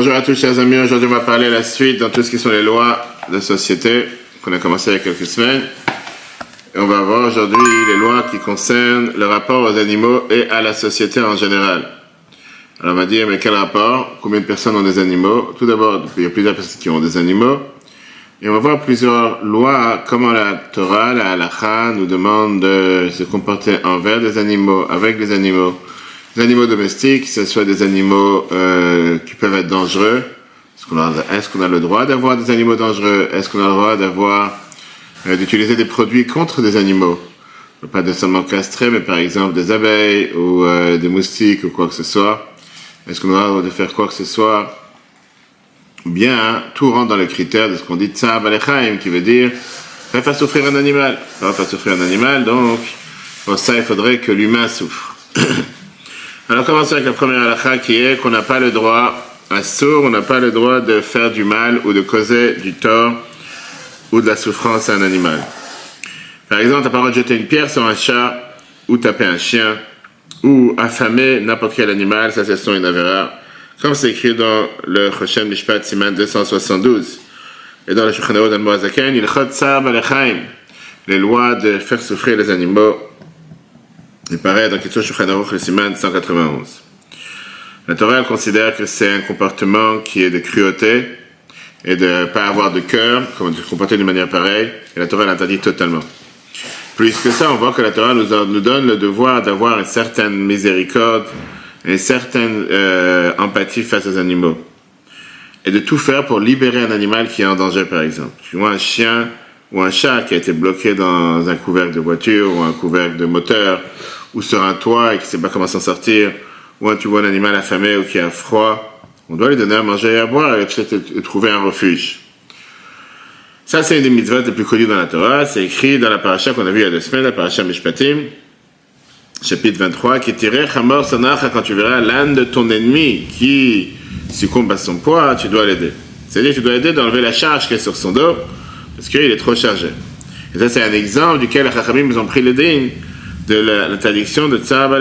Bonjour à tous chers amis, aujourd'hui on va parler à la suite dans tout ce qui sont les lois de société qu'on a commencé il y a quelques semaines. Et on va voir aujourd'hui les lois qui concernent le rapport aux animaux et à la société en général. Alors on va dire, mais quel rapport? Combien de personnes ont des animaux? Tout d'abord, il y a plusieurs personnes qui ont des animaux. Et on va voir plusieurs lois, comment la Torah, la halakha, nous demande de se comporter envers des animaux, avec des animaux. Des animaux domestiques, que ce soit des animaux euh, qui peuvent être dangereux. Est-ce qu'on a, le droit d'avoir des animaux dangereux? Est-ce qu'on a le droit d'avoir euh, d'utiliser des produits contre des animaux? Pas de seulement castrer, mais par exemple des abeilles ou euh, des moustiques ou quoi que ce soit. Est-ce qu'on a le droit de faire quoi que ce soit? Bien, hein, tout rentre dans les critères de ce qu'on dit Tzav Alechaim, qui veut dire faire souffrir un animal. Faire souffrir un animal, donc pour ça il faudrait que l'humain souffre. Alors commençons avec la première halakha qui est qu'on n'a pas le droit à sourd, on n'a pas le droit de faire du mal ou de causer du tort ou de la souffrance à un animal. Par exemple, t'as pas le droit de jeter une pierre sur un chat ou taper un chien ou affamer n'importe quel animal, ça c'est son une avéra comme c'est écrit dans le Choshen Mishpat Siman 272 et dans le Shulchan Aruch d'Al-Moazaken, il Sab les lois de faire souffrir les animaux. Il paraît dans le Shulchan Aruch le Siman 191. La Torah considère que c'est un comportement qui est de cruauté et de ne pas avoir de cœur, comme de se comporter d'une manière pareille, et la Torah l'interdit totalement. Plus que ça, on voit que la Torah nous, nous donne le devoir d'avoir une certaine miséricorde une certaine euh, empathie face aux animaux. Et de tout faire pour libérer un animal qui est en danger, par exemple. Tu vois un chien ou un chat qui a été bloqué dans un couvercle de voiture ou un couvercle de moteur ou sur un toit et qui ne sait pas comment s'en sortir, ou tu vois un animal affamé ou qui a froid, on doit lui donner à manger et à boire et peut-être trouver un refuge. Ça, c'est une des mitzvot les plus connues dans la Torah. C'est écrit dans la paracha qu'on a vue il y a deux semaines, la paracha Mishpatim chapitre 23, qui tirait Hamor Sanacha, quand tu verras l'âne de ton ennemi qui succombe à son poids, tu dois l'aider. C'est-à-dire tu dois l'aider d'enlever la charge qui est sur son dos, parce qu'il est trop chargé. Et ça, c'est un exemple duquel les Chachamim ont pris le de l'interdiction de Tzab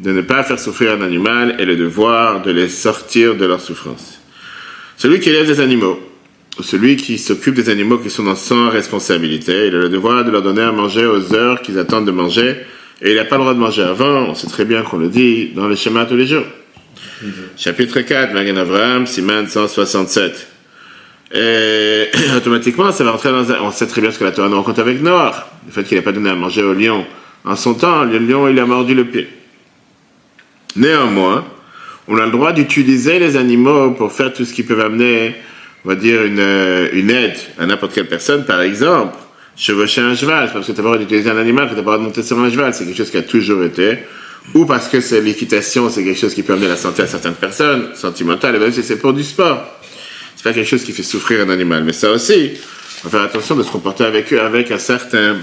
de ne pas faire souffrir un animal et le devoir de les sortir de leur souffrance. Celui qui élève des animaux, ou celui qui s'occupe des animaux qui sont dans son responsabilité, il a le devoir de leur donner à manger aux heures qu'ils attendent de manger, et il n'a pas le droit de manger avant, on sait très bien qu'on le dit dans les schémas tous les jours. Chapitre 4, Magan Abraham, Siman 167. Et automatiquement, ça va rentrer dans. On sait très bien ce que la Torah nous rencontre avec Noir. Le fait qu'il n'a pas donné à manger au lion en son temps, le lion, il a mordu le pied. Néanmoins, on a le droit d'utiliser les animaux pour faire tout ce qui peut amener, on va dire, une, une aide à n'importe quelle personne. Par exemple, chevaucher un cheval, parce que tu n'as pas d'utiliser un animal tu n'as pas de monter sur un cheval, c'est quelque chose qui a toujours été, ou parce que c'est l'équitation, c'est quelque chose qui peut amener la santé à certaines personnes, sentimentale, et même si c'est pour du sport. C'est pas quelque chose qui fait souffrir un animal, mais ça aussi, on va faire attention de se comporter avec eux avec un certain,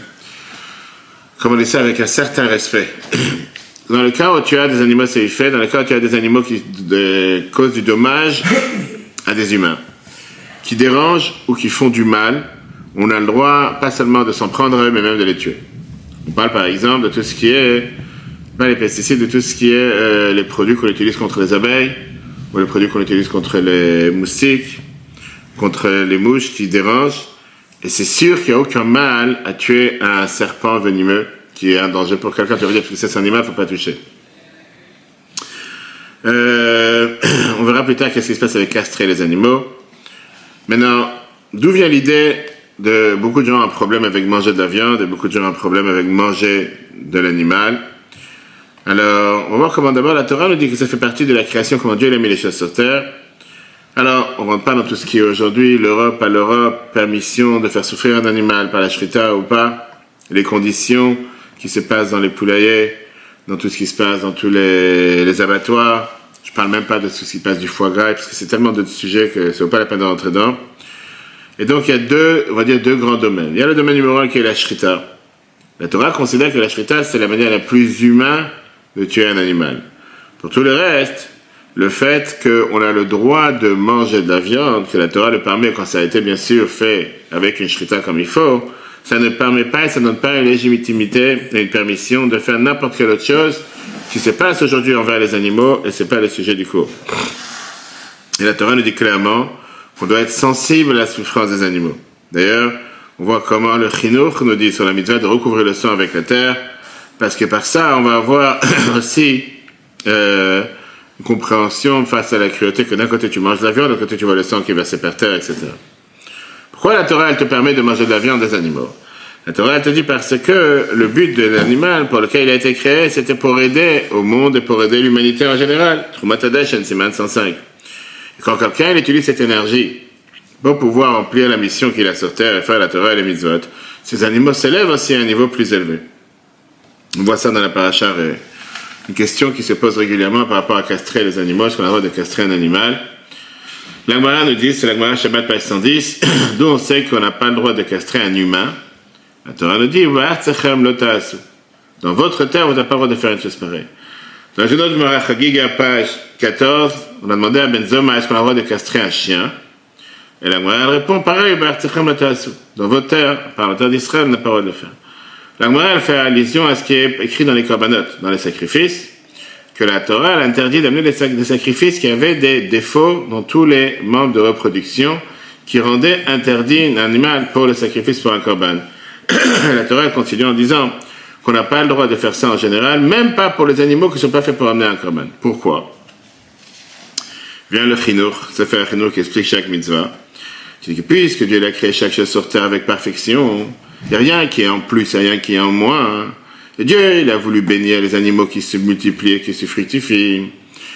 dit ça, avec un certain respect. Dans le cas où tu as des animaux fait, dans le cas où tu as des animaux qui causent du dommage à des humains, qui dérangent ou qui font du mal, on a le droit pas seulement de s'en prendre mais même de les tuer. On parle par exemple de tout ce qui est, pas les pesticides, de tout ce qui est euh, les produits qu'on utilise contre les abeilles, ou les produits qu'on utilise contre les moustiques, contre les mouches qui dérangent. Et c'est sûr qu'il n'y a aucun mal à tuer un serpent venimeux qui est un danger pour quelqu'un. Tu vas dire que c'est un animal, il ne faut pas toucher. Euh, on verra plus tard qu'est-ce qui se passe avec castrer les animaux. Maintenant, d'où vient l'idée de beaucoup de gens ont un problème avec manger de la viande et beaucoup de gens ont un problème avec manger de l'animal? Alors, on va voir comment d'abord la Torah nous dit que ça fait partie de la création, comment Dieu a mis les choses sur terre. Alors, on rentre pas dans tout ce qui est aujourd'hui, l'Europe à l'Europe, permission de faire souffrir un animal par la shrita ou pas, les conditions qui se passent dans les poulaillers, dans tout ce qui se passe dans tous les, abattoirs. Je parle même pas de ce qui se passe du foie gras, parce que c'est tellement de sujets que ça vaut pas la peine de rentrer dedans. Et donc il y a deux, on va dire deux grands domaines. Il y a le domaine numéro un qui est la shrita. La Torah considère que la shrita c'est la manière la plus humaine de tuer un animal. Pour tout le reste, le fait qu'on a le droit de manger de la viande, que la Torah le permet quand ça a été bien sûr fait avec une shrita comme il faut, ça ne permet pas et ça ne donne pas une légitimité et une permission de faire n'importe quelle autre chose qui se passe aujourd'hui envers les animaux et c'est pas le sujet du cours. Et la Torah nous dit clairement qu'on doit être sensible à la souffrance des animaux. D'ailleurs, on voit comment le Chinour nous dit sur la mitzvah de recouvrir le sang avec la terre, parce que par ça, on va avoir aussi euh, une compréhension face à la cruauté que d'un côté tu manges de la viande, de l'autre côté tu vois le sang qui va se par terre, etc. Pourquoi la Torah, elle te permet de manger de la viande des animaux? La Torah, elle te dit parce que le but de l'animal pour lequel il a été créé, c'était pour aider au monde et pour aider l'humanité en général. Trumatadesh, Siman 105. Et quand quelqu'un utilise cette énergie pour pouvoir remplir la mission qu'il a sur terre et faire la Torah et les mitzvot, ces animaux s'élèvent aussi à un niveau plus élevé. On voit ça dans la paracha. Une question qui se pose régulièrement par rapport à castrer les animaux, est-ce qu'on a le droit de castrer un animal L'Agmara nous dit, c'est l'Agmara Shabbat page 110, d'où on sait qu'on n'a pas le droit de castrer un humain. La Torah nous dit, dans votre terre, vous n'avez pas le droit de faire une chose pareille. Dans une autre Gemara Chagiga, page 14, on a demandé à Benzoma, est-ce qu'on a le droit de castrer un chien? Et la elle répond, pareil, dans votre terre, par la terre d'Israël, on n'a pas le droit de le faire. La elle fait allusion à ce qui est écrit dans les corbanotes, dans les sacrifices, que la Torah a interdit d'amener des, sacrifices qui avaient des défauts dans tous les membres de reproduction qui rendaient interdit un animal pour le sacrifice pour un korban. la Torah continue en disant qu'on n'a pas le droit de faire ça en général, même pas pour les animaux qui ne sont pas faits pour amener un korban. Pourquoi? Vient le chinour, ça fait un chinour qui explique chaque mitzvah. qui dit que puisque Dieu a créé chaque chose sur terre avec perfection, il n'y a rien qui est en plus, il n'y a rien qui est en moins. Hein. Dieu, il a voulu bénir les animaux qui se multiplient, qui se fructifient.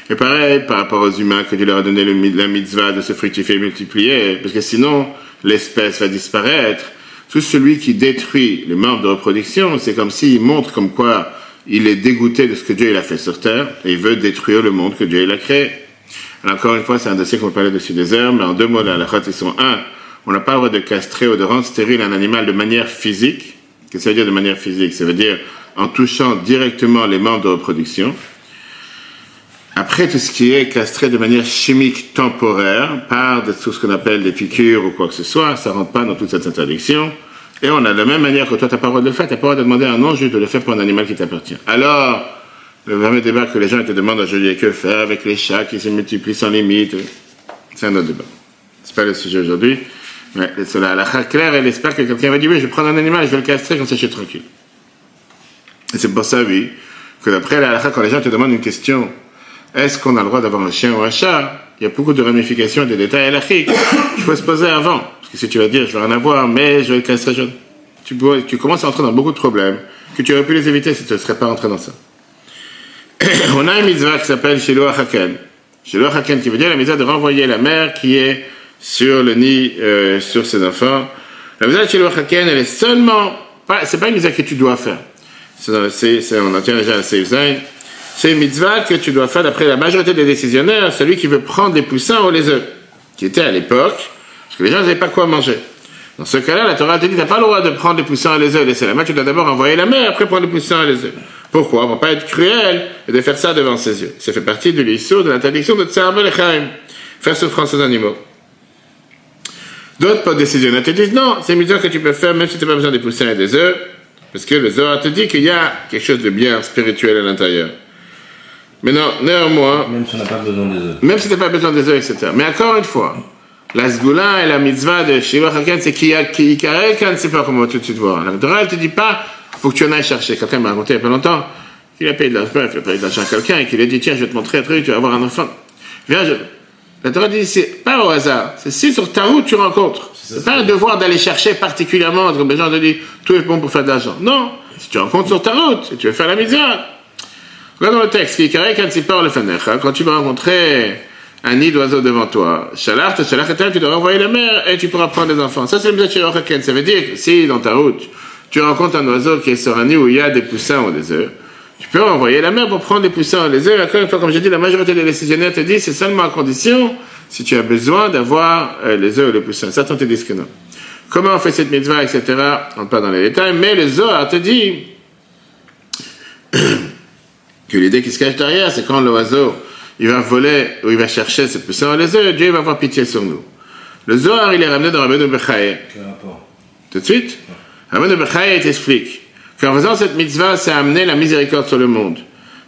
Et pareil, par rapport aux humains, que Dieu leur a donné la mitzvah de se fructifier et multiplier, parce que sinon, l'espèce va disparaître. Tout celui qui détruit les membres de reproduction, c'est comme s'il montre comme quoi il est dégoûté de ce que Dieu il a fait sur terre, et il veut détruire le monde que Dieu il a créé. Alors, encore une fois, c'est un dossier qu'on parler dessus des herbes, mais en deux mots, là, la ils sont un, on n'a pas le droit de castrer ou de rendre stérile un animal de manière physique. Qu'est-ce que ça veut dire de manière physique? Ça veut dire en touchant directement les membres de reproduction. Après, tout ce qui est castré de manière chimique temporaire, par tout ce qu'on appelle des piqûres ou quoi que ce soit, ça rentre pas dans toute cette interdiction. Et on a de la même manière que toi, tu n'as pas le droit de le faire, tu n'as pas le droit de demander à un ange de le faire pour un animal qui t'appartient. Alors, le fameux débat que les gens te demandent aujourd'hui, que faire avec les chats qui se multiplient sans limite, c'est un autre débat. C'est pas le sujet aujourd'hui. Mais c'est la, la claire, elle espère que quelqu'un va dire, oui, je vais prendre un animal, je vais le castrer, comme ça je suis tranquille. Et c'est pour ça, oui, que d'après la quand les gens te demandent une question, est-ce qu'on a le droit d'avoir un chien ou un chat Il y a beaucoup de ramifications, de détails halachiques. Il faut se poser avant. Parce que si tu vas dire, je vais en avoir, mais je vais le castrer, je... tu, tu commences à entrer dans beaucoup de problèmes que tu aurais pu les éviter si tu ne serais pas entré dans ça. On a une mitzvah qui s'appelle Shiloh Haken. Shiloh Haken qui veut dire la mitzvah de renvoyer la mère qui est sur le nid, euh, sur ses enfants. La de Shiloh Haken, elle est seulement, c'est pas une mitzvah que tu dois faire c'est, on en tient déjà à c'est une mitzvah que tu dois faire d'après la majorité des décisionnaires, celui qui veut prendre les poussins ou les œufs, qui était à l'époque, parce que les gens n'avaient pas quoi manger. Dans ce cas-là, la Torah te dit, tu n'as pas le droit de prendre les poussins et les œufs, laisser la main, tu dois d'abord envoyer la main, après prendre les poussins et les œufs. Pourquoi? Va pas être cruel et de faire ça devant ses yeux. Ça fait partie de l'issue de l'interdiction de Tsar faire souffrance aux animaux. D'autres décisionnaires te disent, non, c'est une mitzvah que tu peux faire même si tu n'as pas besoin des poussins et des œufs, parce que le Zohar te dit qu'il y a quelque chose de bien spirituel à l'intérieur. Mais non, néanmoins. Même si on n'a pas besoin des œufs. Même si tu n'as pas besoin des œufs, etc. Mais encore une fois, la sgoula et la mitzvah de Shiva Hakan, c'est qu'il y a qui quand c'est pas comment tout de suite voir. La Torah, elle te dit pas, faut que tu en ailles chercher. Quelqu'un m'a raconté il y a pas longtemps qu'il a payé de l'argent, il a payé de l'argent à quelqu'un et qu'il a dit, tiens, je vais te montrer un truc, tu vas avoir un enfant. Viens, je... La Torah dit, c'est pas au hasard. C'est si sur ta route tu rencontres. C'est pas un devoir d'aller chercher particulièrement, comme les gens te disent, tout est bon pour faire de l'argent. Non. Si tu rencontres sur ta route, si tu veux faire la misère. Regarde dans le texte, qui est carré quand le fenecha, quand tu vas rencontrer un nid d'oiseau devant toi, shalach, tu dois envoyer la mer et tu pourras prendre les enfants. Ça, c'est le misère Ça veut dire que si dans ta route, tu rencontres un oiseau qui est sur un nid où il y a des poussins ou des œufs, tu peux envoyer la mer pour prendre des poussins ou des œufs. Encore une fois, comme j'ai dit, la majorité des décisionnaires te disent c'est seulement à condition si tu as besoin d'avoir euh, les œufs ou les poussins. Certains te disent que non. Comment on fait cette mitzvah, etc. On ne pas dans les détails, mais le Zohar te dit que l'idée qui se cache derrière, c'est quand l'oiseau il va voler ou il va chercher ses poussins ou les œufs, Dieu va avoir pitié sur nous. Le Zohar, il est ramené dans Rabbeinu Bechaye. Tout de suite Rabbeinu Bechaye t'explique qu'en faisant cette mitzvah, c'est amener la miséricorde sur le monde.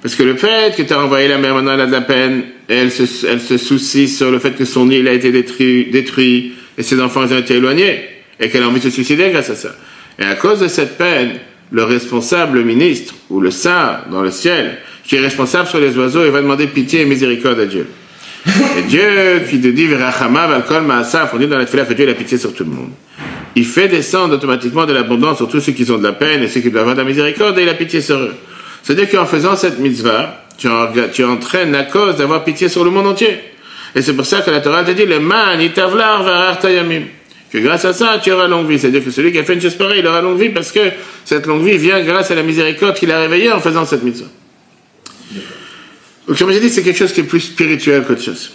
Parce que le fait que tu as envoyé la mère, maintenant elle a de la peine, et elle se, elle se soucie sur le fait que son île a été détruit, détruit et ses enfants ont été éloignés, et qu'elle a envie de se suicider grâce à ça. Et à cause de cette peine, le responsable ministre, ou le saint dans le ciel, qui est responsable sur les oiseaux, il va demander pitié et miséricorde à Dieu. Et Dieu qui te dit, on dit dans la fila que Dieu a pitié sur tout le monde. Il fait descendre automatiquement de l'abondance sur tous ceux qui ont de la peine et ceux qui doivent avoir de la miséricorde et il a pitié sur eux. C'est-à-dire qu'en faisant cette mitzvah, tu, tu entraînes la cause d'avoir pitié sur le monde entier. Et c'est pour ça que la Torah te dit, le man, itavlar, varar tayamim. Que grâce à ça, tu auras longue vie. C'est-à-dire que celui qui a fait une chose pareille, il aura longue vie parce que cette longue vie vient grâce à la miséricorde qu'il a réveillée en faisant cette mitzvah. Donc, comme j'ai dit, c'est quelque chose qui est plus spirituel qu'autre chose.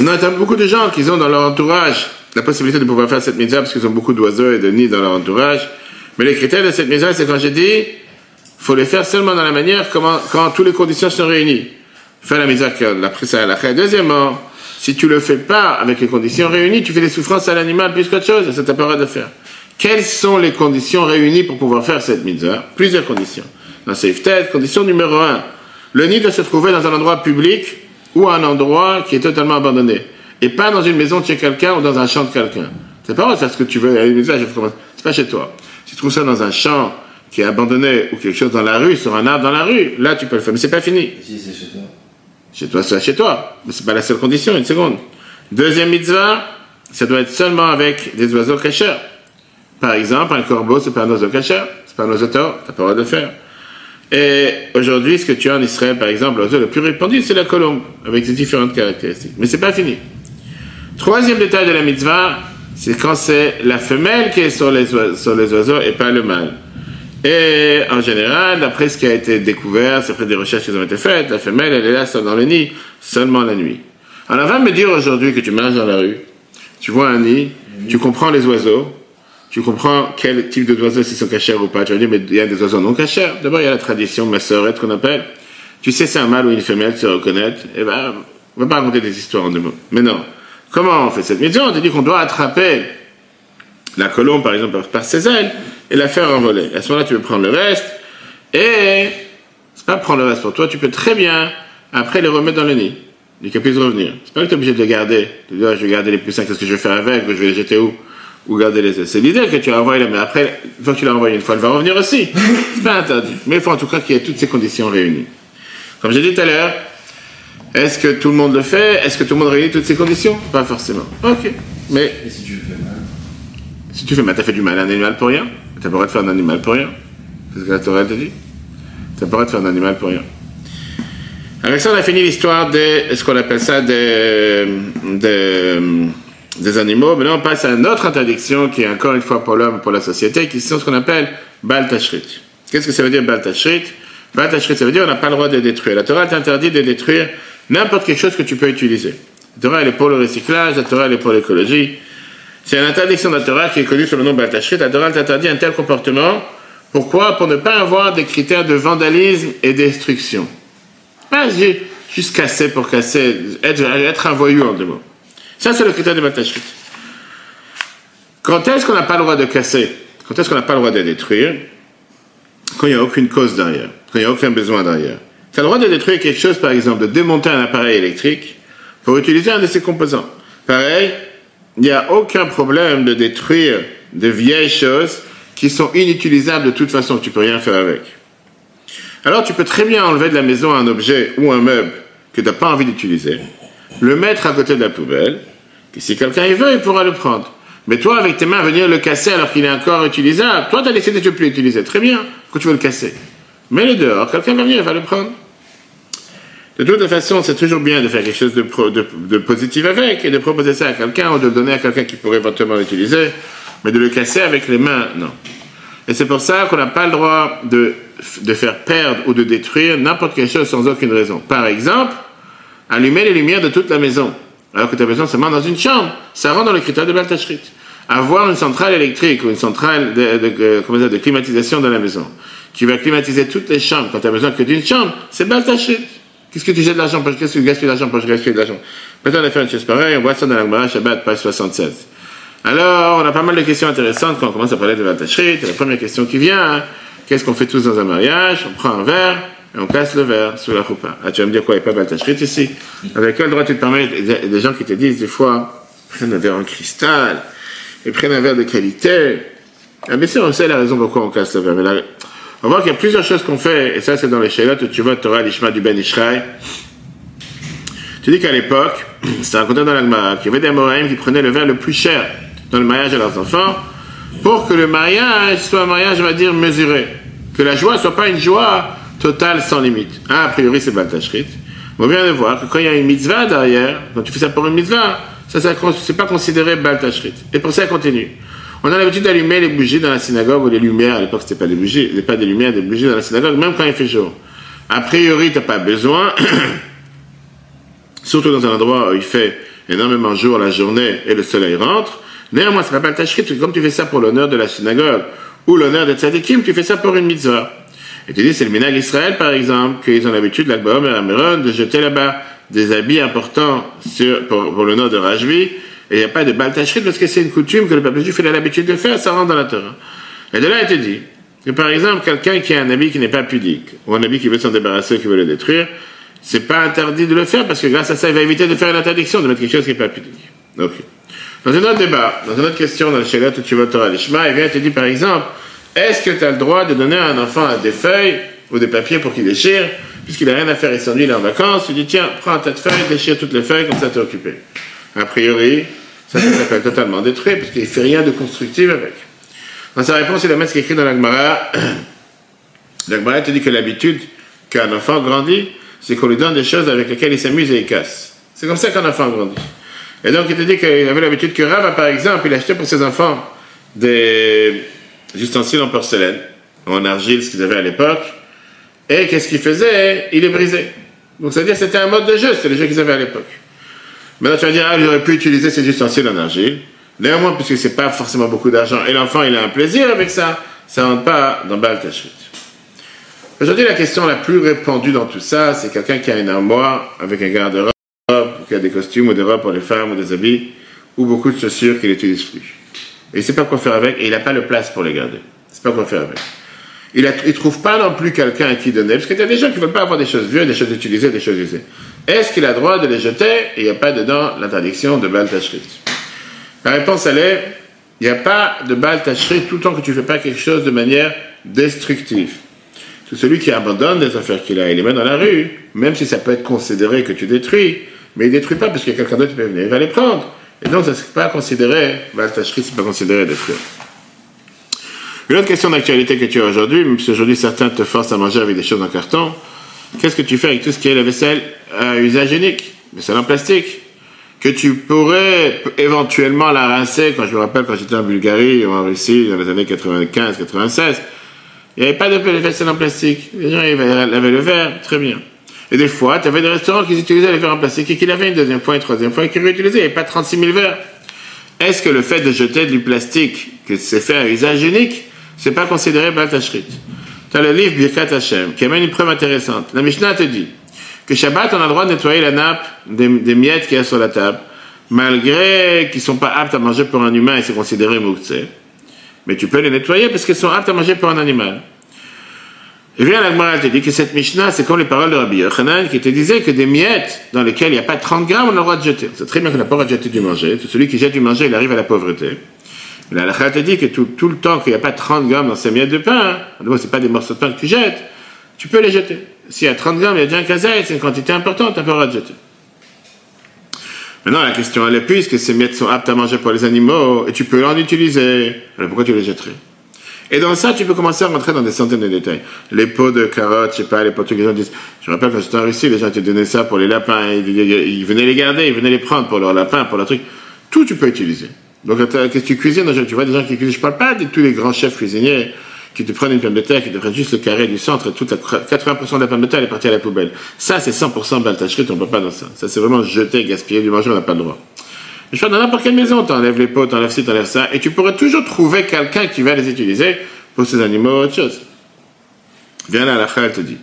On a beaucoup de gens qui ont dans leur entourage la possibilité de pouvoir faire cette mitzvah parce qu'ils ont beaucoup d'oiseaux et de nids dans leur entourage. Mais les critères de cette mitzvah, c'est quand j'ai dit, faut les faire seulement dans la manière comment, quand toutes les conditions sont réunies. Faire la misère après ça à la Deuxièmement, si tu le fais pas avec les conditions réunies, tu fais des souffrances à l'animal plus qu'autre chose, ça t'a pas de faire. Quelles sont les conditions réunies pour pouvoir faire cette mitzvah Plusieurs conditions. Dans Tête, condition numéro un, le nid doit se trouver dans un endroit public ou un endroit qui est totalement abandonné. Et pas dans une maison de chez quelqu'un ou dans un champ de quelqu'un. C'est pas faire ce que tu veux. C'est pas chez toi. Si tu trouves ça dans un champ qui est abandonné ou quelque chose dans la rue, sur un arbre dans la rue, là tu peux le faire. Mais c'est pas fini. si c'est chez toi Chez toi, c'est chez toi. Mais c'est pas la seule condition, une seconde. Deuxième mitzvah, ça doit être seulement avec des oiseaux cacheurs. Par exemple, un corbeau, c'est pas un oiseau cacheur, c'est pas un oiseau tort, t'as pas le droit de le faire. Et aujourd'hui, ce que tu as en Israël, par exemple, l'oiseau le plus répandu, c'est la colombe, avec ses différentes caractéristiques. Mais c'est pas fini. Troisième détail de la mitzvah, c'est quand c'est la femelle qui est sur les, sur les oiseaux et pas le mâle. Et en général, d'après ce qui a été découvert, c'est après des recherches qui ont été faites, la femelle, elle est là dans le nid seulement la nuit. Alors, va me dire aujourd'hui que tu marches dans la rue, tu vois un nid, tu comprends les oiseaux, tu comprends quel type d'oiseaux s'ils sont cachés ou pas. Tu vas dire, mais il y a des oiseaux non cachés. D'abord, il y a la tradition massorette qu'on appelle. Tu sais, c'est un mâle ou une femelle, tu reconnaître. Eh ben, on va pas raconter des histoires en deux mots. Mais non. Comment on fait cette mission On te dit qu'on doit attraper la colombe, par exemple, par ses ailes, et la faire envoler. À ce moment-là, tu peux prendre le reste, et c'est pas prendre le reste pour toi, tu peux très bien, après, les remettre dans le nid, et qu'elles puissent revenir. C'est pas que tu es obligé de les garder. Tu dis, ah, je vais garder les poussins, qu'est-ce que je vais faire avec, ou je vais les jeter où? Ou garder les ailes. C'est l'idée que tu as envoyé, mais après, une fois que tu l'as envoyé une fois, elle va revenir aussi. C'est pas interdit. Mais il faut en tout cas qu'il y ait toutes ces conditions réunies. Comme j'ai dit tout à l'heure, est-ce que tout le monde le fait? Est-ce que tout le monde réunit toutes ces conditions? Pas forcément. Ok. Mais. Et si tu fais mal? Si tu fais mal, t'as fait du mal à un animal pour rien? T'as pas le droit de faire un animal pour rien? C'est ce que la Torah te dit T'as pas le droit de faire un animal pour rien. Avec ça, on a fini l'histoire de ce qu'on appelle ça des, des, des, animaux. Maintenant, on passe à une autre interdiction qui est encore une fois pour l'homme, pour la société, qui sont ce qu'on appelle Tashrit. Qu'est-ce que ça veut dire Bal Tashrit? Tashrit, ça veut dire on n'a pas le droit de détruire. La Torah t'interdit de détruire n'importe quelle chose que tu peux utiliser. La Torah, elle est pour le recyclage, la Torah, elle est pour l'écologie. C'est une interdiction de la Torah qui est connue sous le nom de. La Torah t'interdit un tel comportement. Pourquoi? Pour ne pas avoir des critères de vandalisme et destruction. Pas juste casser pour casser, être, être un voyou en deux mots. Ça, c'est le critère de Baltachrit. Quand est-ce qu'on n'a pas le droit de casser? Quand est-ce qu'on n'a pas le droit de détruire? Quand il n'y a aucune cause derrière, quand il n'y a aucun besoin derrière. Tu as le droit de détruire quelque chose, par exemple, de démonter un appareil électrique pour utiliser un de ses composants. Pareil, il n'y a aucun problème de détruire de vieilles choses qui sont inutilisables de toute façon, tu peux rien faire avec. Alors tu peux très bien enlever de la maison un objet ou un meuble que tu n'as pas envie d'utiliser, le mettre à côté de la poubelle, et si quelqu'un y veut, il pourra le prendre. Mais toi, avec tes mains, venir le casser alors qu'il est encore utilisable, toi, tu as décidé de ne plus l'utiliser. Très bien, quand tu veux le casser. Mets-le dehors, quelqu'un va venir, va le prendre. De toute façon, c'est toujours bien de faire quelque chose de, positif avec et de proposer ça à quelqu'un ou de le donner à quelqu'un qui pourrait éventuellement l'utiliser, mais de le casser avec les mains, non. Et c'est pour ça qu'on n'a pas le droit de, de, faire perdre ou de détruire n'importe quelle chose sans aucune raison. Par exemple, allumer les lumières de toute la maison, alors que tu as besoin seulement dans une chambre. Ça rentre dans le critère de Baltachrit. Avoir une centrale électrique ou une centrale de climatisation dans la maison qui va climatiser toutes les chambres quand tu as besoin que d'une chambre, c'est Baltachrit. Qu'est-ce que tu jettes de l'argent? Qu'est-ce que tu gaspilles de l'argent pour gaspiller de l'argent? Maintenant, on a fait une chose pareille, on voit ça dans la Shabbat, page 76. Alors, on a pas mal de questions intéressantes quand on commence à parler de Vatashrit. La première question qui vient, hein, qu'est-ce qu'on fait tous dans un mariage? On prend un verre, et on casse le verre sous la roupa. Ah, tu vas me dire quoi, il n'y a pas Baltachrit ici Avec quel droit tu te permets? Des gens qui te disent des fois, prennent un verre en cristal, et prennent un verre de qualité. Ah, bien sûr, on sait la raison pourquoi on casse le verre. Mais là, on voit qu'il y a plusieurs choses qu'on fait, et ça c'est dans les Shailot tu vois Torah l'Ishma du Ben Ishraï. Tu dis qu'à l'époque, c'est raconté dans l'Agmara, qu'il y avait des Amoraïm qui prenaient le verre le plus cher dans le mariage de leurs enfants, pour que le mariage soit un mariage, on va dire, mesuré. Que la joie ne soit pas une joie totale sans limite. Ah, a priori, c'est Baltashrit. On vient de voir que quand il y a une mitzvah derrière, quand tu fais ça pour une mitzvah, ça, ça c'est pas considéré Baltashrit. Et pour ça, continue. On a l'habitude d'allumer les bougies dans la synagogue, ou les lumières, à l'époque, c'était pas des bougies, pas des lumières, des bougies dans la synagogue, même quand il fait jour. A priori, t'as pas besoin, surtout dans un endroit où il fait énormément jour la journée et le soleil rentre. Néanmoins, c'est pas Baltashrit, parce que comme tu fais ça pour l'honneur de la synagogue, ou l'honneur de tzadikim, tu fais ça pour une mitzvah. Et tu dis, c'est le Minag Israël, par exemple, qu'ils ont l'habitude, l'Akbaom et Ameron, de jeter là-bas des habits importants pour, pour l'honneur de Rajvi, et il n'y a pas de Baltashrit parce que c'est une coutume que le peuple juif a l'habitude de faire, ça rentre dans la Torah. Et de là, il te dit que, par exemple, quelqu'un qui a un habit qui n'est pas pudique, ou un habit qui veut s'en débarrasser, qui veut le détruire, c'est pas interdit de le faire parce que grâce à ça, il va éviter de faire une interdiction, de mettre quelque chose qui n'est pas pudique. Ok. Dans un autre débat, dans une autre question, dans le Shelet où tu vas Torah Lishma, il vient te dire, par exemple, est-ce que tu as le droit de donner à un enfant des feuilles ou des papiers pour qu'il déchire, puisqu'il n'a rien à faire, il s'ennuie, il est en vacances, tu dis tiens, prends de feuilles, déchire toutes les feuilles, comme ça t'es occupé. A priori, ça s'appelle totalement détruit, parce qu'il ne fait rien de constructif avec. Dans sa réponse, il a mettre ce qui est écrit dans l'Agmara. L'Agmara te dit que l'habitude qu'un enfant grandit, c'est qu'on lui donne des choses avec lesquelles il s'amuse et il casse. C'est comme ça qu'un enfant grandit. Et donc, il te dit qu'il avait l'habitude que Rav, par exemple, il achetait pour ses enfants des ustensiles en porcelaine, en argile, ce qu'ils avaient à l'époque. Et qu'est-ce qu'il faisait? Il les brisait. Donc, c'est-à-dire c'était un mode de jeu, c'était le jeu qu'ils avaient à l'époque. Maintenant, tu vas dire, ah, j'aurais pu utiliser ces ustensiles en argile. Néanmoins, puisque c'est pas forcément beaucoup d'argent, et l'enfant, il a un plaisir avec ça, ça rentre pas dans Baal Tashrit. Aujourd'hui, la question la plus répandue dans tout ça, c'est quelqu'un qui a une armoire avec un garde-robe, qui a des costumes ou des robes pour les femmes ou des habits, ou beaucoup de chaussures qu'il n'utilise plus. Et il sait pas quoi faire avec et il n'a pas de place pour les garder. Il sait pas quoi faire avec. Il ne trouve pas non plus quelqu'un à qui donner, parce qu'il y a des gens qui veulent pas avoir des choses vieux, des choses utilisées, des choses usées. Est-ce qu'il a droit de les jeter? Et il n'y a pas dedans l'interdiction de Baal Tashrit La réponse, elle est, il n'y a pas de Baal Tashrit tout le temps que tu ne fais pas quelque chose de manière destructive. C'est celui qui abandonne des affaires qu'il a et les met dans la rue, même si ça peut être considéré que tu détruis, mais il ne détruit pas parce a quelqu'un d'autre peut venir, il va les prendre. Et donc, ça ne pas considéré, Baltashri, ce n'est pas considéré fruits. Une autre question d'actualité que tu as aujourd'hui, même si aujourd'hui certains te forcent à manger avec des choses en carton, qu'est-ce que tu fais avec tout ce qui est la vaisselle à usage unique, vaisselle en plastique, que tu pourrais éventuellement la rincer, quand je me rappelle quand j'étais en Bulgarie ou en Russie dans les années 95-96, il n'y avait pas de vaisselle en plastique. Les gens ils avaient le verre, très bien. Et des fois, tu avais des restaurants qui utilisaient les verres en plastique et qui avaient une deuxième fois, une troisième fois et qui réutilisaient. Il n'y avait pas 36 000 verres. Est-ce que le fait de jeter du plastique, que c'est fait à usage unique, c'est pas considéré Baltashrit As le livre Birkat Hashem qui amène une preuve intéressante. La Mishnah te dit que Shabbat, on a le droit de nettoyer la nappe des, miettes qu'il y a sur la table, malgré qu'ils ne sont pas aptes à manger pour un humain et c'est considéré moukse. Mais tu peux les nettoyer parce qu'elles sont aptes à manger pour un animal. Et bien, l'Agmara te dit que cette Mishnah, c'est comme les paroles de Rabbi Yochanan, qui te disait que des miettes dans lesquelles il n'y a pas 30 grammes, on a le droit de jeter. C'est très bien qu'on n'a pas le droit de jeter du manger. Celui qui jette du manger, il arrive à la pauvreté. La te dit que tout, le temps qu'il n'y a pas 30 grammes dans ces miettes de pain, hein, ce pas des morceaux de pain que tu jettes, tu peux les jeter. S'il y a 30 grammes, il y a déjà un kazaï, c'est une quantité importante, tu n'as pas le droit de jeter. Maintenant, la question elle est, puisque ces miettes sont aptes à manger pour les animaux, et tu peux en utiliser, alors pourquoi tu les jetterais? Et dans ça, tu peux commencer à rentrer dans des centaines de détails. Les pots de carottes, je sais pas, les que gens disent. Je me rappelle quand j'étais en Russie, les gens te donnaient ça pour les lapins. Ils, venaient les garder, ils venaient les prendre pour leurs lapins, pour leurs trucs. Tout, tu peux utiliser. Donc, qu'est-ce que tu cuisines Tu vois des gens qui cuisinent. Je parle pas de tous les grands chefs cuisiniers qui te prennent une pomme de terre, qui te prennent juste le carré du centre et toute la 80% de la pomme de terre est partie à la poubelle. Ça, c'est 100% baltachrit, on ne peut pas dans ça. Ça, c'est vraiment jeter, gaspiller du manger, on n'a pas le droit. Je parle dans n'importe quelle maison, tu enlèves les pots, tu enlèves ci, tu enlèves ça, et tu pourrais toujours trouver quelqu'un qui va les utiliser pour ces animaux autre chose. Viens là, la elle te dit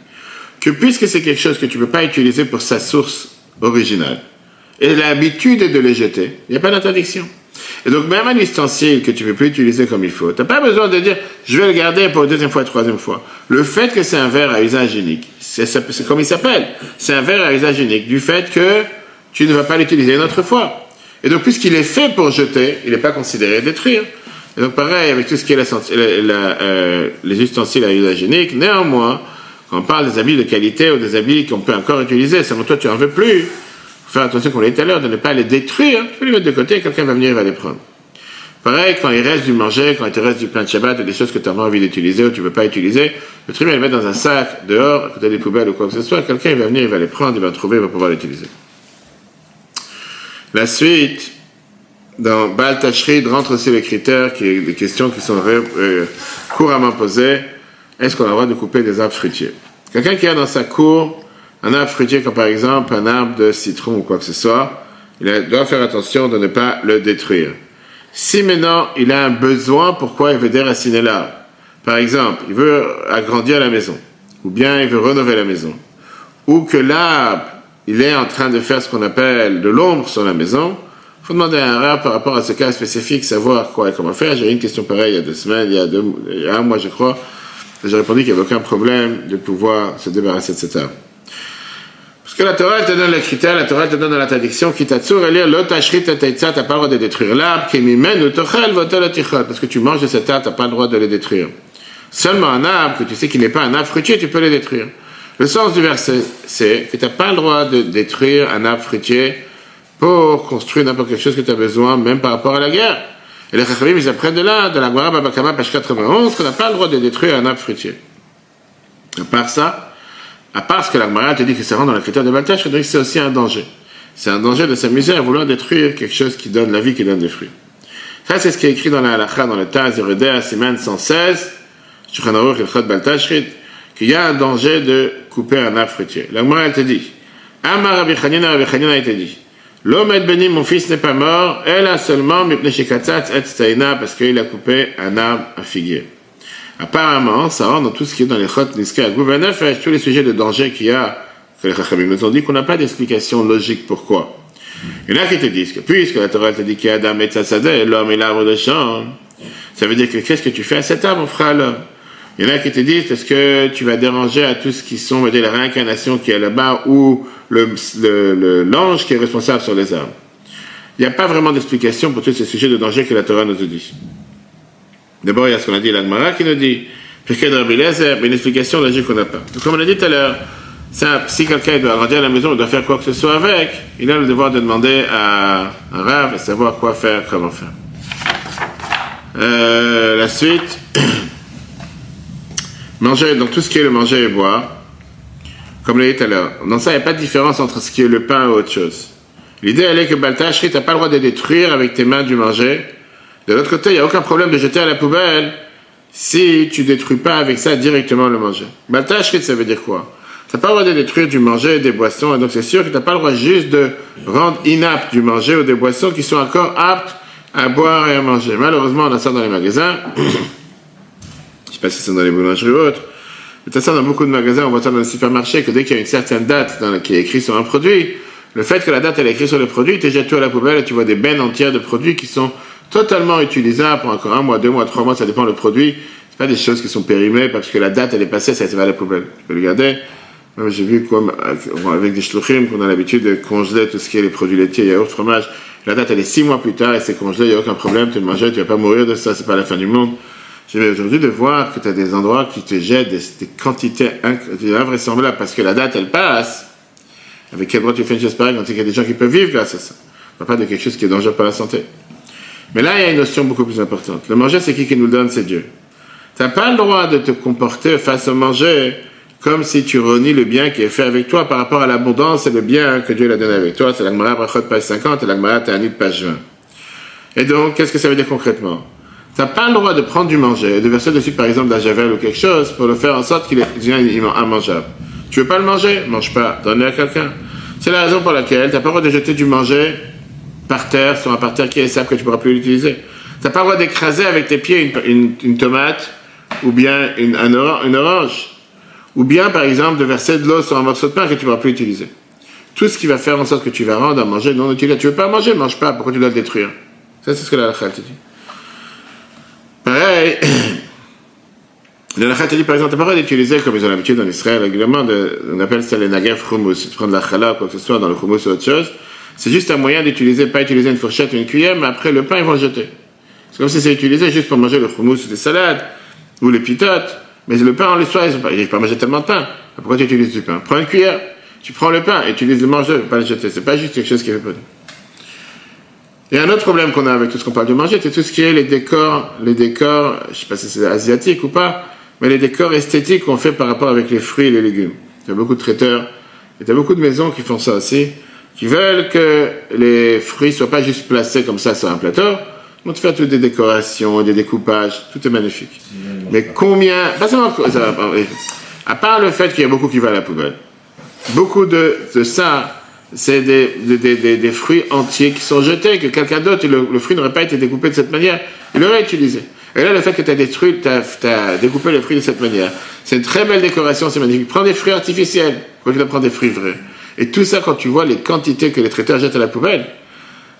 que puisque c'est quelque chose que tu ne peux pas utiliser pour sa source originale, et l'habitude de les jeter, il n'y a pas d'interdiction. Et donc, même un ustensile que tu ne peux plus utiliser comme il faut, tu n'as pas besoin de dire je vais le garder pour deuxième fois, troisième fois. Le fait que c'est un verre à usage unique, c'est comme il s'appelle. C'est un verre à usage unique, du fait que tu ne vas pas l'utiliser une autre fois. Et donc, puisqu'il est fait pour jeter, il n'est pas considéré détruire. Et donc, pareil, avec tout ce qui est euh, les ustensiles à usage unique, néanmoins, quand on parle des habits de qualité ou des habits qu'on peut encore utiliser, c'est toi, tu n'en veux plus. Faut faire attention, comme on l'a dit tout à l'heure, de ne pas les détruire. Tu peux les mettre de côté, quelqu'un va venir, il va les prendre. Pareil, quand il reste du manger, quand il te reste du plein de Shabbat, des choses que tu as envie d'utiliser ou tu ne veux pas utiliser, le tribunal les mettre dans un sac dehors, à côté des poubelles ou quoi que ce soit, quelqu'un va venir, il va les prendre, il va trouver, il va pouvoir l'utiliser. La suite, dans Baal rentre aussi les critères, des questions qui sont euh, couramment posées. Est-ce qu'on a le droit de couper des arbres fruitiers? Quelqu'un qui a dans sa cour un arbre fruitier, comme par exemple un arbre de citron ou quoi que ce soit, il doit faire attention de ne pas le détruire. Si maintenant il a un besoin, pourquoi il veut déraciner l'arbre? Par exemple, il veut agrandir la maison, ou bien il veut rénover la maison, ou que l'arbre, il est en train de faire ce qu'on appelle de l'ombre sur la maison, il faut demander à un rare par rapport à ce cas spécifique, savoir quoi et comment faire. J'ai eu une question pareille il y a deux semaines, il y a, deux, il y a un mois je crois, j'ai répondu qu'il n'y avait aucun problème de pouvoir se débarrasser de cet arbre que la Torah te donne le critère, la Torah te donne l'interdiction, qui t'assure à lire l'otachrit t'as pas le droit de détruire l'arbre, qui m'imène ou tochel parce que tu manges de cet arbre, t'as pas le droit de le détruire. Seulement un arbre, que tu sais qu'il n'est pas un arbre fruitier, tu peux le détruire. Le sens du verset, c'est que tu n'as pas le droit de détruire un arbre fruitier pour construire n'importe quelle chose que tu as besoin, même par rapport à la guerre. Et les Chachamim, ils apprennent de là, de la Gemara Babakama, page 91, qu'on n'a pas le droit de détruire un arbre fruitier. À part ça, à part ce que l'Agmara te dit que ça rentre dans le critère de Baltash, je que c'est aussi un danger. C'est un danger de s'amuser à vouloir détruire quelque chose qui donne la vie, qui donne des fruits. Ça, c'est ce qui est écrit dans la halakha, dans le Taz, Yeredea, Siman 116, Shulchan Baltashrit, qu'il y a un danger de couper un arbre fruitier. L'Agmara, elle te dit, Amar Rabbi Chanina, Rabbi Chanina, elle te dit, L'homme est béni, mon fils n'est pas mort, elle a seulement, parce qu'il a coupé un arbre à figuier. Apparemment, ça rentre dans tout ce qui est dans les chot niska gouverneuf, tous les sujets de danger qu'il y a, que les chachamim nous ont dit qu'on n'a pas d'explication logique pourquoi. Il y en a qui te disent que puisque la Torah te dit qu'il y a Adam et Tzadeh, l'homme et l'arbre de champ, ça veut dire que qu'est-ce que tu fais à cet arbre, frère l'homme Il y en a qui te disent parce que tu vas déranger à tout ce qui sont, dire, la réincarnation qui est là-bas ou l'ange le, le, qui est responsable sur les arbres? Il n'y a pas vraiment d'explication pour tous ces sujets de danger que la Torah nous a dit. D'abord, il y a ce qu'on a dit, l'Agmara qui nous dit, Pirkei de une explication logique qu'on n'a pas. comme on a dit tout à l'heure, si quelqu'un doit agrandir la maison, il doit faire quoi que ce soit avec, il a le devoir de demander à un rave et savoir quoi faire, comment faire. Euh, la suite, manger, donc tout ce qui est le manger et boire, comme on l'a dit tout à l'heure, dans ça, il n'y a pas de différence entre ce qui est le pain et autre chose. L'idée, elle est que Baltashri, tu n'as pas le droit de détruire avec tes mains du manger, de l'autre côté, il n'y a aucun problème de jeter à la poubelle si tu détruis pas avec ça directement le manger. Baltashrit, ça veut dire quoi? Tu n'as pas le droit de détruire du manger et des boissons, et donc c'est sûr que tu n'as pas le droit juste de rendre inapte du manger ou des boissons qui sont encore aptes à boire et à manger. Malheureusement, on a ça dans les magasins. Je ne sais pas si c'est dans les boulangeries ou autres. Mais ça dans beaucoup de magasins, on voit ça dans les supermarchés, que dès qu'il y a une certaine date qui est écrite sur un produit, le fait que la date elle est écrite sur le produit, tu jettes tout à la poubelle et tu vois des bennes entières de produits qui sont totalement utilisable pour encore un mois, deux mois, trois mois, ça dépend le produit. C'est pas des choses qui sont périmées parce que la date elle est passée, ça va à la poubelle. Tu peux le garder. J'ai vu comme avec des shluchim qu'on a l'habitude de congeler tout ce qui est les produits laitiers, yaourt, fromage. La date elle est six mois plus tard et c'est congelé, il n'y a aucun problème, tu le manges, tu vas pas mourir de ça, c'est pas la fin du monde. J'ai aujourd'hui de voir que tu as des endroits qui te jettent des, quantités invraisemblables parce que la date elle passe. Avec quel droit tu fais une chose pareille quand il y a des gens qui peuvent vivre grâce à ça? On pas de quelque chose qui est dangereux pour la santé. Mais là, il y a une notion beaucoup plus importante. Le manger, c'est qui qui nous donne? C'est Dieu. Tu n'as pas le droit de te comporter face au manger comme si tu renies le bien qui est fait avec toi par rapport à l'abondance et le bien que Dieu l'a donné avec toi. C'est l'Agmara Brachot, page 50 et l'Agmara Ta'anit, page 20. Et donc, qu'est-ce que ça veut dire concrètement? Tu n'as pas le droit de prendre du manger et de verser dessus, par exemple, de la javel ou quelque chose pour le faire en sorte qu'il est immangeable. Tu veux pas le manger? Mange pas. Donne-le à quelqu'un. C'est la raison pour laquelle tu n'as pas le droit de jeter du manger par terre, sur un parterre qui est sable que tu ne pourras plus l'utiliser. Tu n'as pas le droit d'écraser avec tes pieds une, tomate ou bien une, orange. Ou bien, par exemple, de verser de l'eau sur un morceau de pain que tu ne pourras plus utiliser. Tout ce qui va faire en sorte que tu vas rendre à manger non utilisable. Tu veux pas manger, mange pas. Pourquoi tu dois le détruire? Ça, c'est ce que la te dit. Pareil, Le Lachat dit par exemple, t'as pas d'utiliser comme ils ont l'habitude en Israël régulièrement, de, on appelle ça les nagaf hummus, de prendre la challah, quoi que ce soit, dans le hummus ou autre chose. C'est juste un moyen d'utiliser, pas utiliser une fourchette ou une cuillère, mais après le pain, ils vont le jeter. C'est comme si c'est utilisé juste pour manger le hummus ou des salades, ou les pitotes, mais le pain, en l'histoire, ils ne peuvent pas manger tellement de pain. Pourquoi tu utilises du pain? Prends une cuillère, tu prends le pain et tu utilises le manger, pas le jeter. C'est pas juste quelque chose qui est y a un autre problème qu'on a avec tout ce qu'on parle de manger, c'est tout ce qui est les décors, les décors, je sais pas si c'est asiatique ou pas, mais les décors esthétiques qu'on fait par rapport avec les fruits et les légumes. Il y a beaucoup de traiteurs, il y a beaucoup de maisons qui font ça aussi, qui veulent que les fruits soient pas juste placés comme ça sur un plateau, vont te faire toutes des décorations, des découpages, tout est magnifique. Mais combien, pas seulement, à part le fait qu'il y a beaucoup qui va à la poubelle, beaucoup de, de ça, c'est des, des, des, des, fruits entiers qui sont jetés, que quelqu'un d'autre, le, le, fruit n'aurait pas été découpé de cette manière, il l'aurait utilisé. Et là, le fait que tu as détruit, tu as, découpé le fruit de cette manière, c'est une très belle décoration, c'est magnifique. Prends des fruits artificiels, quoi qu'il prendre des fruits vrais. Et tout ça, quand tu vois les quantités que les traiteurs jettent à la poubelle,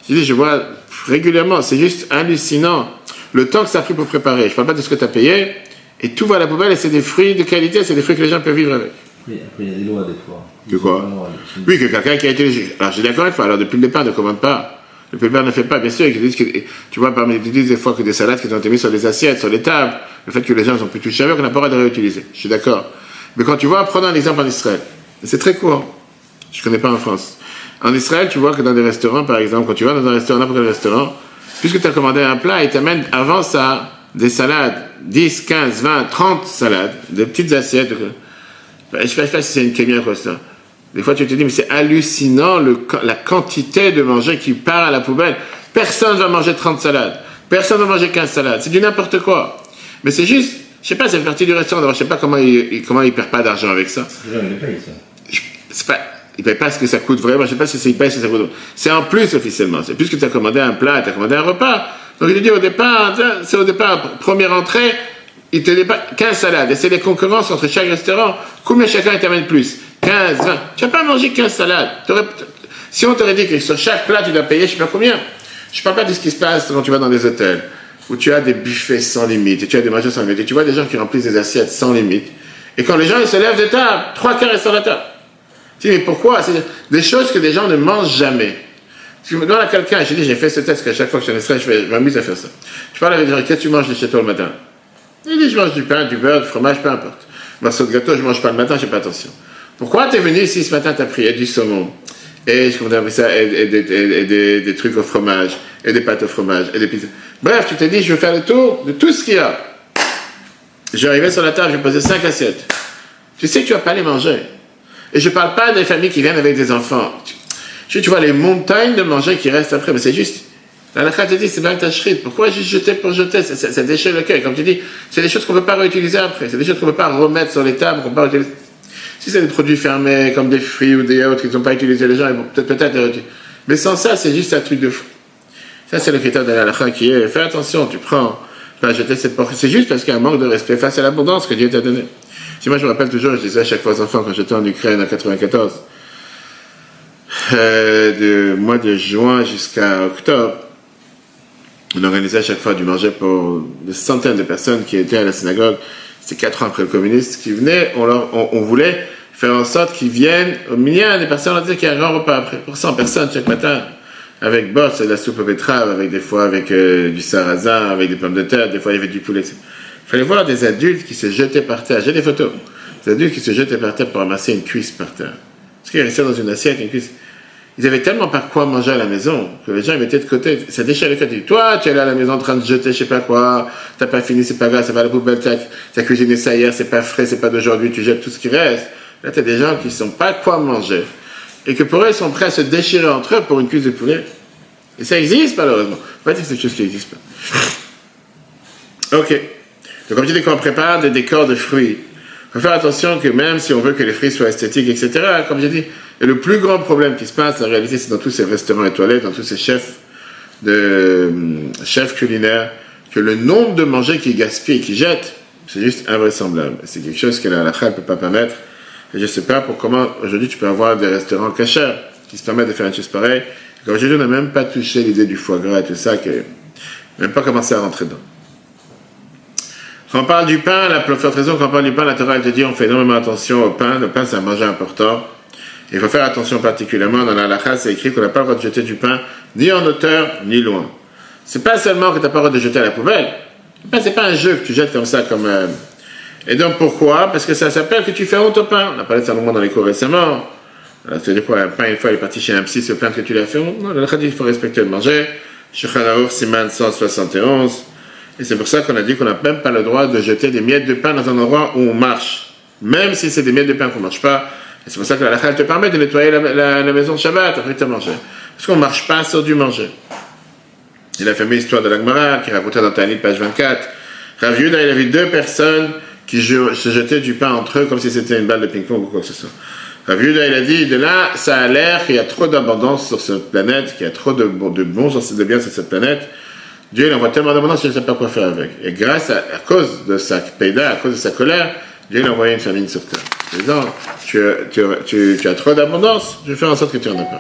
je dis, je vois régulièrement, c'est juste hallucinant le temps que ça a pris pour préparer. Je parle pas de ce que tu as payé, et tout va à la poubelle, et c'est des fruits de qualité, c'est des fruits que les gens peuvent vivre avec. Oui, après il y a des lois des fois. De quoi Oui, que quelqu'un qui a été. Alors j'ai d'accord avec toi, alors depuis le départ, ne commande pas. Depuis le départ, ne fait pas, bien sûr. Ils disent que, tu vois, parmi disent des fois que des salades qui ont été mises sur les assiettes, sur les tables, le fait que les gens ont pu toucher avec, on n'a pas le droit de réutiliser. Je suis d'accord. Mais quand tu vois, prenons un exemple en Israël. C'est très courant. Je ne connais pas en France. En Israël, tu vois que dans des restaurants, par exemple, quand tu vas dans un restaurant, n'importe quel restaurant, puisque tu as commandé un plat, ils t'amènent avant ça des salades, 10, 15, 20, 30 salades, des petites assiettes. Je ne sais pas si c'est une caméra quoi ça. Des fois, tu te dis, mais c'est hallucinant le, la quantité de manger qui part à la poubelle. Personne ne va manger 30 salades. Personne ne va manger 15 salades. C'est du n'importe quoi. Mais c'est juste, je sais pas, c'est partie du restaurant. Je sais pas comment il, comment il perd pas d'argent avec ça. C'est pas, il paye pas ce que ça coûte vraiment. Je sais pas si c'est, paye ce que ça coûte. C'est en plus officiellement. C'est plus que tu as commandé un plat, tu as commandé un repas. Donc il te dit au départ, c'est au départ, première entrée, il te dit 15 salades. Et c'est les concurrences entre chaque restaurant. Combien chacun t'amène plus? 15, 20. Tu n'as pas mangé 15 salades. Si on t'aurait dit que sur chaque plat tu dois payer, je ne sais pas combien. Je ne parle pas de ce qui se passe quand tu vas dans des hôtels, où tu as des buffets sans limite, et tu as des mangeurs sans limite, et tu vois des gens qui remplissent des assiettes sans limite. Et quand les gens ils se lèvent de table, trois quarts restent sur la table. Tu dis, mais pourquoi? C'est des choses que des gens ne mangent jamais. Tu me demandes à quelqu'un, j'ai dit, j'ai fait ce test, qu'à chaque fois que je suis je m'amuse à faire ça. Tu parles avec des gens, qu'est-ce que tu manges chez toi le matin? Il dit, je mange du pain, du beurre, du fromage, peu importe. Morceau de gâteau, je mange pas le matin, j'ai pas attention. Pourquoi tu es venu ici ce matin, tu as pris du saumon, et je ça, et, des, trucs au fromage, et des pâtes au fromage, et des pizzas. Bref, tu t'es dit, je vais faire le tour de tout ce qu'il y a. Je arrivé sur la table, j'ai posé cinq assiettes. Tu sais que tu vas pas les manger. Et je parle pas des familles qui viennent avec des enfants. Tu, vois les montagnes de manger qui restent après, mais c'est juste. La te dit, c'est bien ta Pourquoi juste jeter pour jeter? Ça, déchire le cœur. Comme tu dis, c'est des choses qu'on ne peut pas réutiliser après. C'est des choses qu'on ne peut pas remettre sur les tables, peut. Si c'est des produits fermés, comme des fruits ou des autres qui ne sont pas utilisés, les gens, ils vont peut-être peut-être les Mais sans ça, c'est juste un truc de fou. Ça, c'est le critère de la qui est, fais attention, tu prends, pas jeter cette porte. C'est juste parce qu'il y a un manque de respect face à l'abondance que Dieu t'a donné. Si moi, je me rappelle toujours, je disais à chaque fois aux enfants quand j'étais en Ukraine en 94, euh, du mois de juin jusqu'à octobre, on organisait à chaque fois du manger pour des centaines de personnes qui étaient à la synagogue. C'était quatre ans après le communiste qui venait. On, voulait faire en sorte qu'ils viennent au milieu des personnes, on dit qu'il y a un repas après, pour 100 personnes chaque matin, avec boss, de la soupe aux betteraves, avec des fois avec euh, du sarrasin, avec des pommes de terre, des fois il y avait du poulet. Il fallait voir des adultes qui se jetaient par terre. J'ai des photos. Des adultes qui se jetaient par terre pour ramasser une cuisse par terre. Parce qu'ils restaient dans une assiette, une cuisse. Ils avaient tellement pas quoi manger à la maison que les gens ils mettaient de côté. Ça déchire les côtés. Toi, tu es là à la maison en train de jeter je sais pas quoi, t'as pas fini, c'est pas grave, ça va à la poubelle, t'as as cuisiné ça hier, c'est pas frais, c'est pas d'aujourd'hui, tu jettes tout ce qui reste. Là, tu as des gens qui sont pas quoi manger. Et que pour eux, ils sont prêts à se déchirer entre eux pour une cuisse de poulet. Et ça existe, malheureusement. Pas dire que c'est quelque chose qui n'existe pas. Ok. Donc, comme je dis, quand on prépare des décors de fruits, il faut faire attention que même si on veut que les fruits soient esthétiques, etc., comme j'ai dit, et le plus grand problème qui se passe, en réalité, c'est dans tous ces restaurants étoilés, dans tous ces chefs de chefs culinaires, que le nombre de manger qui gaspillent et qui jettent, c'est juste invraisemblable. C'est quelque chose que la halakha ne peut pas permettre. Et je ne sais pas pour comment aujourd'hui tu peux avoir des restaurants cachers qui se permettent de faire une chose pareille. Aujourd'hui, on n'a même pas touché l'idée du foie gras et tout ça, que même pas commencé à rentrer dedans. Quand on parle du pain, la plus forte raison, quand on parle du pain, la Torah elle te dit on fait énormément attention au pain. Le pain, c'est un manger important. Il faut faire attention particulièrement dans la halakha, c'est écrit qu'on n'a pas le droit de jeter du pain ni en hauteur ni loin. C'est pas seulement que tu n'as pas le droit de jeter à la poubelle. Ce c'est pas un jeu que tu jettes comme ça, comme. Euh, et donc pourquoi? Parce que ça s'appelle que tu fais honte au pain. On a parlé de ça dans les cours récemment. C'est-à-dire quoi Un pain, une fois, il est parti chez un psy, se plaindre que tu l'as fait honte. Non, le dit il faut respecter le manger. Shulchan Siman 171. Et c'est pour ça qu'on a dit qu'on n'a même pas le droit de jeter des miettes de pain dans un endroit où on marche. Même si c'est des miettes de pain qu'on ne marche pas. Et c'est pour ça que la te permet de nettoyer la, maison de Shabbat après tu as mangé. Parce qu'on ne marche pas sur du manger. Et la fameuse histoire de l'Agmara qui racontait dans Tanit, page 24. Rav il avait deux personnes qui se jetaient du pain entre eux comme si c'était une balle de ping-pong ou quoi que ce soit. Rav il a dit, de là, ça a l'air qu'il y a trop d'abondance sur cette planète, qu'il y a trop de, de bons de biens sur cette planète, Dieu il envoie tellement d'abondance qu'il ne sait pas quoi faire avec. Et grâce à, à cause de sa péda, à cause de sa colère, Dieu il a envoyé une famine sur terre. Disant, tu, tu, tu, as trop d'abondance, je vais faire en sorte que tu en aies pas.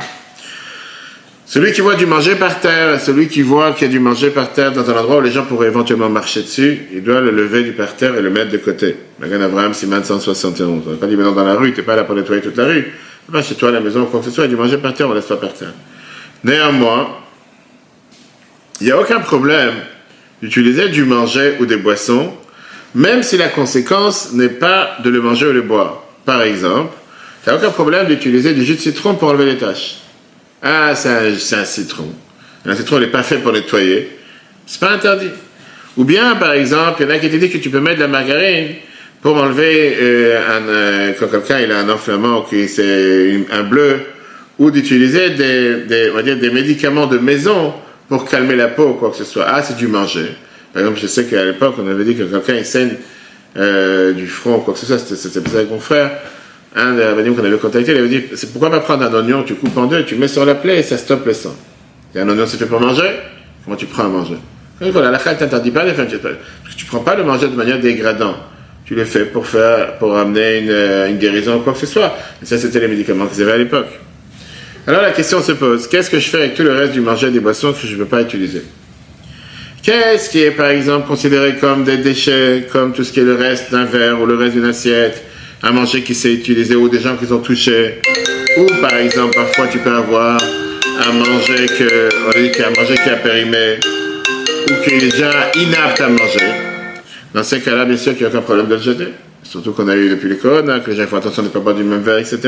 Celui qui voit du manger par terre, celui qui voit qu'il y a du manger par terre dans un endroit où les gens pourraient éventuellement marcher dessus, il doit le lever du par terre et le mettre de côté. Magan Abraham, Siman 171. On n'a pas dit maintenant dans la rue, tu n'es pas là pour nettoyer toute la rue. Pas chez toi la maison, quoi que ce soit, il y a du manger par terre, on laisse pas par terre. Néanmoins, il n'y a aucun problème d'utiliser du manger ou des boissons, même si la conséquence n'est pas de le manger ou le boire. Par exemple, il n'y a aucun problème d'utiliser du jus de citron pour enlever les taches. Ah, c'est un, citron. Un citron n'est pas fait pour nettoyer. C'est pas interdit. Ou bien, par exemple, il y en a qui te disent que tu peux mettre de la margarine pour enlever euh, un, euh, quand quelqu'un il a un enflammement, qui c'est un bleu, ou d'utiliser des médicaments de maison pour calmer la peau ou quoi que ce soit. Ah, c'est du manger. Par exemple, je sais qu'à l'époque, on avait dit que quelqu'un il saigne euh, du front ou quoi que ce soit, c'était ça avec mon frère. Un des rabbins qu'on avait contacté, il avait dit c'est pourquoi pas prendre un oignon, tu coupes en deux, tu mets sur la plaie et ça stoppe le sang. Et un oignon, c'est fait pour manger? Comment tu prends à manger? Voilà, la ne t'interdit pas de faire parce que tu prends pas le manger de manière dégradante. Tu le fais pour faire, pour amener une, euh, une guérison ou quoi que ce soit. Et ça, c'était les médicaments qu'ils avaient à l'époque. Alors la question se pose, qu'est-ce que je fais avec tout le reste du manger des boissons que je ne peux pas utiliser? Qu'est-ce qui est par exemple considéré comme des déchets, comme tout ce qui est le reste d'un verre ou le reste d'une assiette, un manger qui s'est utilisé ou des gens qui ont touché Ou par exemple, parfois tu peux avoir un manger qui a périmé ou qui est déjà inapte à manger. Dans ces cas-là, bien sûr qu'il n'y a aucun problème de le jeter. Surtout qu'on a eu depuis les corona, que les gens font attention de ne pas boire du même verre, etc.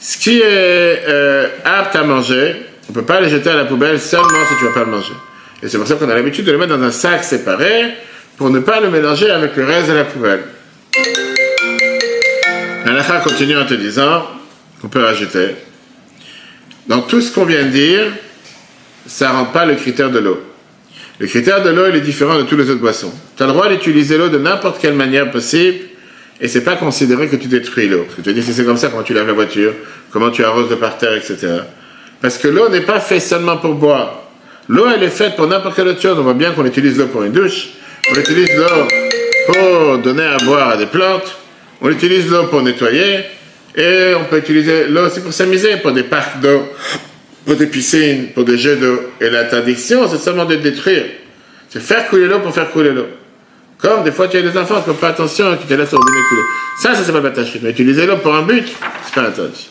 Ce qui est euh, apte à manger, on ne peut pas le jeter à la poubelle seulement si tu ne vas pas le manger. Et c'est pour ça qu'on a l'habitude de le mettre dans un sac séparé pour ne pas le mélanger avec le reste de la poubelle. L'Alacha continue en te disant qu'on peut rajouter. Dans tout ce qu'on vient de dire, ça ne rend pas le critère de l'eau. Le critère de l'eau, il est différent de tous les autres boissons. Tu as le droit d'utiliser l'eau de n'importe quelle manière possible et c'est pas considéré que tu détruis l'eau. Parce que tu dis, si c'est comme ça, comment tu laves la voiture, comment tu arroses de par terre, etc. Parce que l'eau n'est pas faite seulement pour boire. L'eau, elle est faite pour n'importe quelle autre chose. On voit bien qu'on utilise l'eau pour une douche, on utilise l'eau pour donner à boire à des plantes, on utilise l'eau pour nettoyer, et on peut utiliser l'eau aussi pour s'amuser, pour des parcs d'eau, pour des piscines, pour des jeux d'eau. Et l'interdiction, c'est seulement de détruire. C'est faire couler l'eau pour faire couler l'eau. Comme des fois tu as des enfants qui ne font pas attention, qui te laissent au robinet couler. Ça, ça s'appelle pas Mais utiliser l'eau pour un but, c'est pas interdit.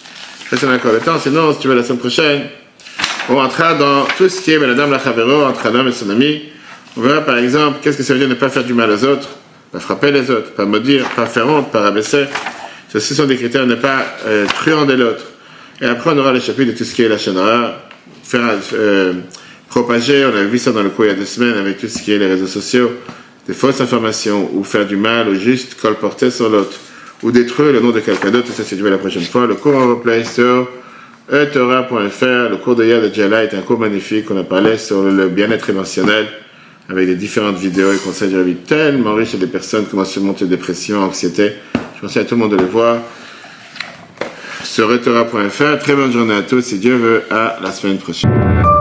Ça, c'est encore le temps. Sinon, si tu veux la semaine prochaine, on rentrera dans tout ce qui est Madame la Chavero entre un homme et son ami. On verra par exemple qu'est-ce que ça veut dire ne pas faire du mal aux autres, pas frapper les autres, pas maudire, pas faire honte, pas rabaisser. Ceci sont des critères, ne pas euh, truander l'autre. Et après, on aura le chapitre de tout ce qui est la chaîne faire euh, propager, on a vu ça dans le cours il y a deux semaines avec tout ce qui est les réseaux sociaux, des fausses informations ou faire du mal ou juste colporter sur l'autre ou détruire le nom de quelqu'un d'autre, ça c'est du la prochaine fois. Le cours en replay sur etora.fr, le cours de hier de Jala est un cours magnifique, on a parlé sur le bien-être émotionnel avec des différentes vidéos et conseils de vie tellement riches à des personnes comment surmonter dépression, anxiété. Je conseille à tout le monde de le voir sur etora.fr. Très bonne journée à tous et Dieu veut à la semaine prochaine.